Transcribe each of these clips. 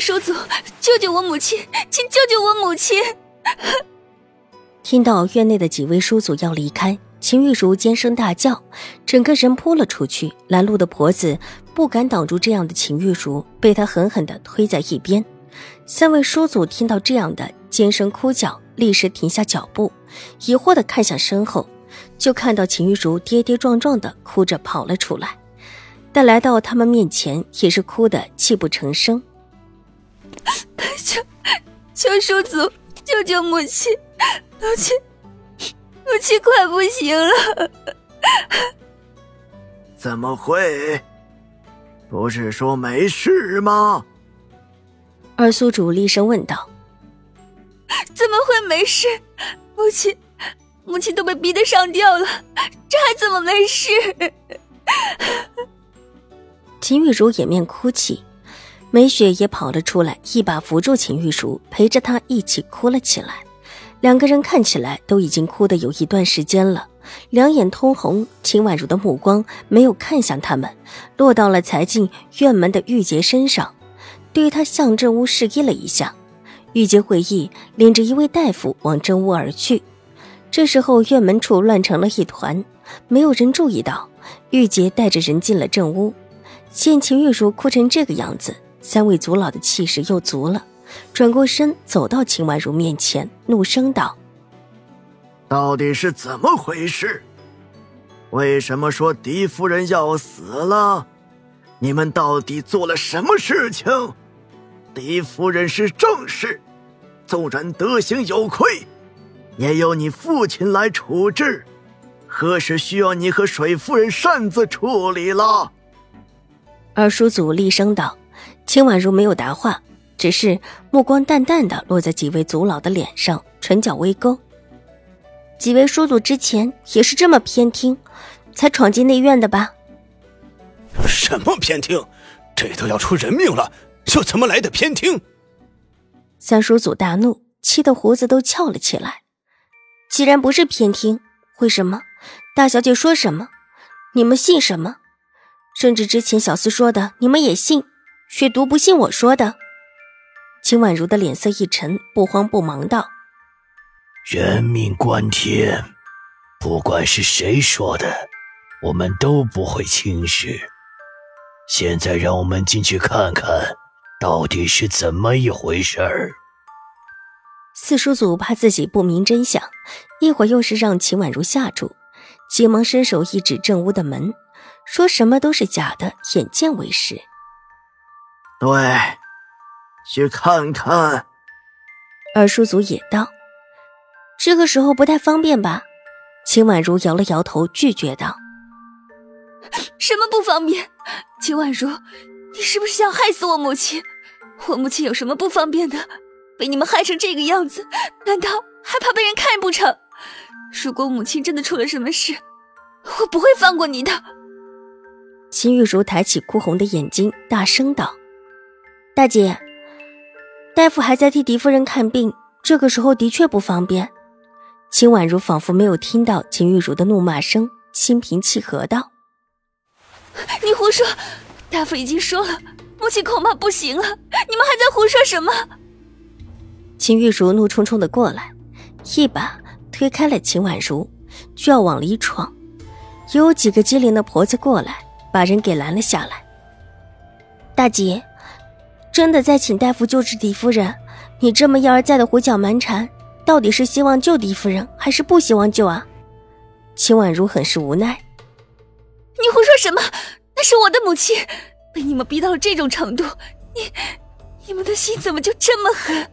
叔祖，救救我母亲！请救救我母亲！听到院内的几位叔祖要离开，秦玉茹尖声大叫，整个人扑了出去。拦路的婆子不敢挡住这样的秦玉茹，被她狠狠的推在一边。三位叔祖听到这样的尖声哭叫，立时停下脚步，疑惑的看向身后，就看到秦玉茹跌跌撞撞的哭着跑了出来。但来到他们面前，也是哭得泣不成声。求求叔祖救救母亲！母亲，母亲快不行了！怎么会？不是说没事吗？二宿主厉声问道：“怎么会没事？母亲，母亲都被逼得上吊了，这还怎么没事？” 秦玉茹掩面哭泣，梅雪也跑了出来，一把扶住秦玉茹，陪着她一起哭了起来。两个人看起来都已经哭得有一段时间了，两眼通红。秦婉如的目光没有看向他们，落到了才进院门的玉洁身上，对他向正屋示意了一下。玉洁会意，领着一位大夫往正屋而去。这时候院门处乱成了一团，没有人注意到玉洁带着人进了正屋。见秦玉茹哭成这个样子，三位族老的气势又足了，转过身走到秦婉如面前，怒声道：“到底是怎么回事？为什么说狄夫人要死了？你们到底做了什么事情？狄夫人是正室，纵然德行有亏，也由你父亲来处置，何时需要你和水夫人擅自处理了？”二叔祖厉声道：“秦婉如没有答话，只是目光淡淡的落在几位族老的脸上，唇角微勾。几位叔祖之前也是这么偏听，才闯进内院的吧？”“什么偏听？这都要出人命了，又怎么来的偏听？”三叔祖大怒，气得胡子都翘了起来。“既然不是偏听，为什么？大小姐说什么，你们信什么？”甚至之前小厮说的，你们也信，却独不信我说的。秦婉如的脸色一沉，不慌不忙道：“人命关天，不管是谁说的，我们都不会轻视。现在让我们进去看看，到底是怎么一回事儿。”四叔祖怕自己不明真相，一会儿又是让秦婉如下注，急忙伸手一指正屋的门。说什么都是假的，眼见为实。对，去看看。二叔祖也道：“这个时候不太方便吧？”秦婉如摇了摇头，拒绝道：“什么不方便？秦婉如，你是不是想害死我母亲？我母亲有什么不方便的？被你们害成这个样子，难道还怕被人看不成？如果母亲真的出了什么事，我不会放过你的。”秦玉茹抬起哭红的眼睛，大声道：“大姐，大夫还在替狄夫人看病，这个时候的确不方便。”秦婉如仿佛没有听到秦玉茹的怒骂声，心平气和道：“你胡说！大夫已经说了，母亲恐怕不行了，你们还在胡说什么？”秦玉茹怒冲冲的过来，一把推开了秦婉如，就要往里闯，有几个机灵的婆子过来。把人给拦了下来。大姐，真的在请大夫救治狄夫人？你这么一而再的胡搅蛮缠，到底是希望救狄夫人，还是不希望救啊？秦婉如很是无奈。你胡说什么？那是我的母亲，被你们逼到了这种程度，你你们的心怎么就这么狠？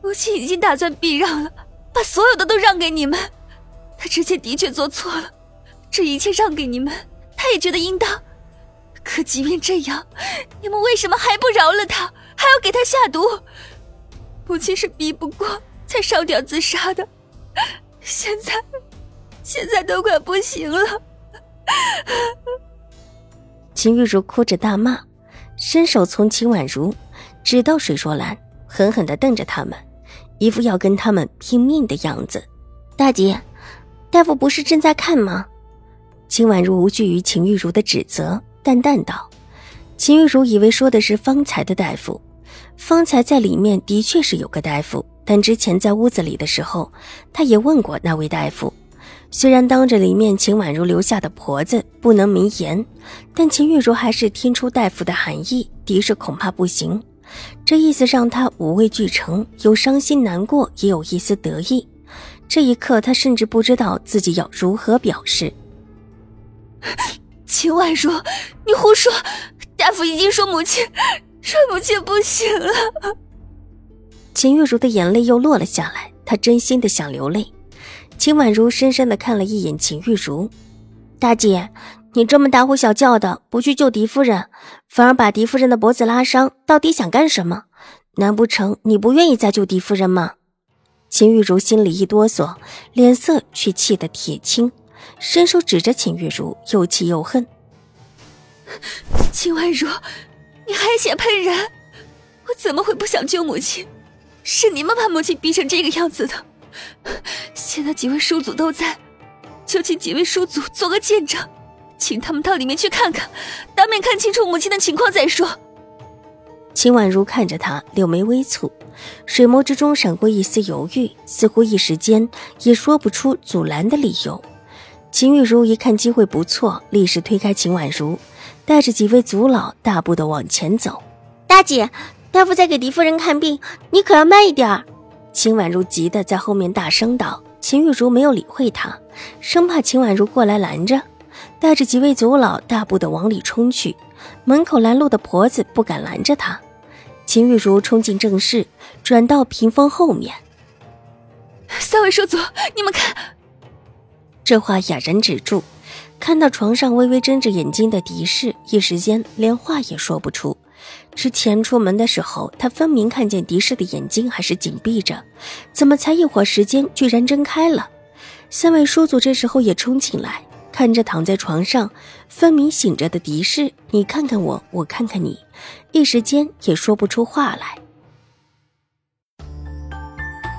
母亲已经打算避让了，把所有的都让给你们。她之前的确做错了，这一切让给你们。他也觉得应当，即便这样，你们为什么还不饶了他，还要给他下毒？母亲是逼不过才上吊自杀的，现在现在都快不行了。秦玉茹哭着大骂，伸手从秦婉如指到水若兰，狠狠的瞪着他们，一副要跟他们拼命的样子。大姐，大夫不是正在看吗？秦婉如无惧于秦玉茹的指责，淡淡道。秦玉茹以为说的是方才的大夫，方才在里面的确是有个大夫，但之前在屋子里的时候，他也问过那位大夫。虽然当着里面秦婉如留下的婆子不能明言，但秦玉茹还是听出大夫的含义，敌视恐怕不行。这意思让他五味俱成，有伤心难过，也有一丝得意。这一刻，他甚至不知道自己要如何表示。秦婉如，你胡说！大夫已经说母亲，说母亲不行了。秦玉茹的眼泪又落了下来，她真心的想流泪。秦婉如深深的看了一眼秦玉茹，大姐，你这么大呼小叫的，不去救狄夫人，反而把狄夫人的脖子拉伤，到底想干什么？难不成你不愿意再救狄夫人吗？秦玉茹心里一哆嗦，脸色却气得铁青，伸手指着秦玉茹，又气又恨。秦婉如，你还想喷人？我怎么会不想救母亲？是你们把母亲逼成这个样子的。现在几位叔祖都在，就请几位叔祖做个见证，请他们到里面去看看，当面看清楚母亲的情况再说。秦婉如看着他，柳眉微蹙，水眸之中闪过一丝犹豫，似乎一时间也说不出阻拦的理由。秦玉茹一看机会不错，立时推开秦婉如。带着几位族老大步的往前走，大姐，大夫在给狄夫人看病，你可要慢一点儿。秦婉如急得在后面大声道。秦玉茹没有理会她，生怕秦婉如过来拦着，带着几位族老大步的往里冲去。门口拦路的婆子不敢拦着她，秦玉茹冲进正室，转到屏风后面。三位叔祖，你们看，这话哑然止住。看到床上微微睁着眼睛的狄氏，一时间连话也说不出。之前出门的时候，他分明看见狄氏的眼睛还是紧闭着，怎么才一会儿时间居然睁开了？三位叔祖这时候也冲进来，看着躺在床上分明醒着的狄氏，你看看我，我看看你，一时间也说不出话来。